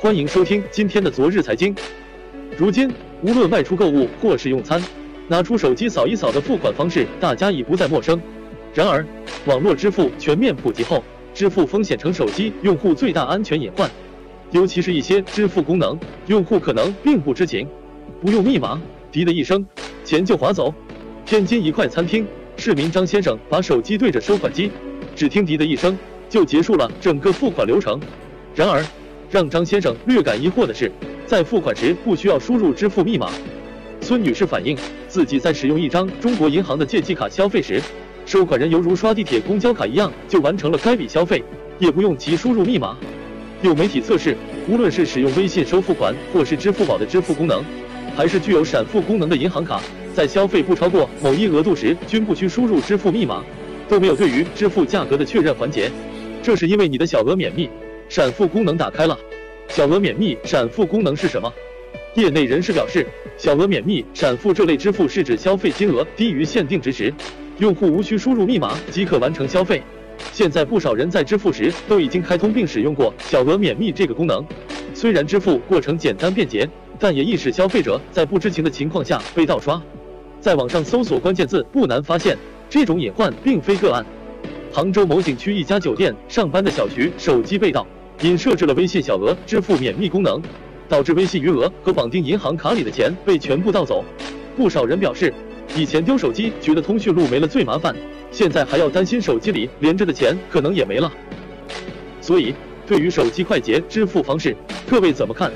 欢迎收听今天的昨日财经。如今，无论外出购物或是用餐，拿出手机扫一扫的付款方式，大家已不再陌生。然而，网络支付全面普及后，支付风险成手机用户最大安全隐患。尤其是一些支付功能，用户可能并不知情。不用密码，滴的一声，钱就划走。天津一块餐厅，市民张先生把手机对着收款机，只听滴的一声，就结束了整个付款流程。然而，让张先生略感疑惑的是，在付款时不需要输入支付密码。孙女士反映，自己在使用一张中国银行的借记卡消费时，收款人犹如刷地铁公交卡一样，就完成了该笔消费，也不用其输入密码。有媒体测试，无论是使用微信收付款，或是支付宝的支付功能，还是具有闪付功能的银行卡，在消费不超过某一额度时，均不需输入支付密码，都没有对于支付价格的确认环节。这是因为你的小额免密闪付功能打开了。小额免密闪付功能是什么？业内人士表示，小额免密闪付这类支付是指消费金额低于限定值时，用户无需输入密码即可完成消费。现在不少人在支付时都已经开通并使用过小额免密这个功能，虽然支付过程简单便捷，但也易使消费者在不知情的情况下被盗刷。在网上搜索关键字，不难发现这种隐患并非个案。杭州某景区一家酒店上班的小徐手机被盗，因设置了微信小额支付免密功能，导致微信余额和绑定银行卡里的钱被全部盗走。不少人表示，以前丢手机觉得通讯录没了最麻烦。现在还要担心手机里连着的钱可能也没了，所以对于手机快捷支付方式，各位怎么看？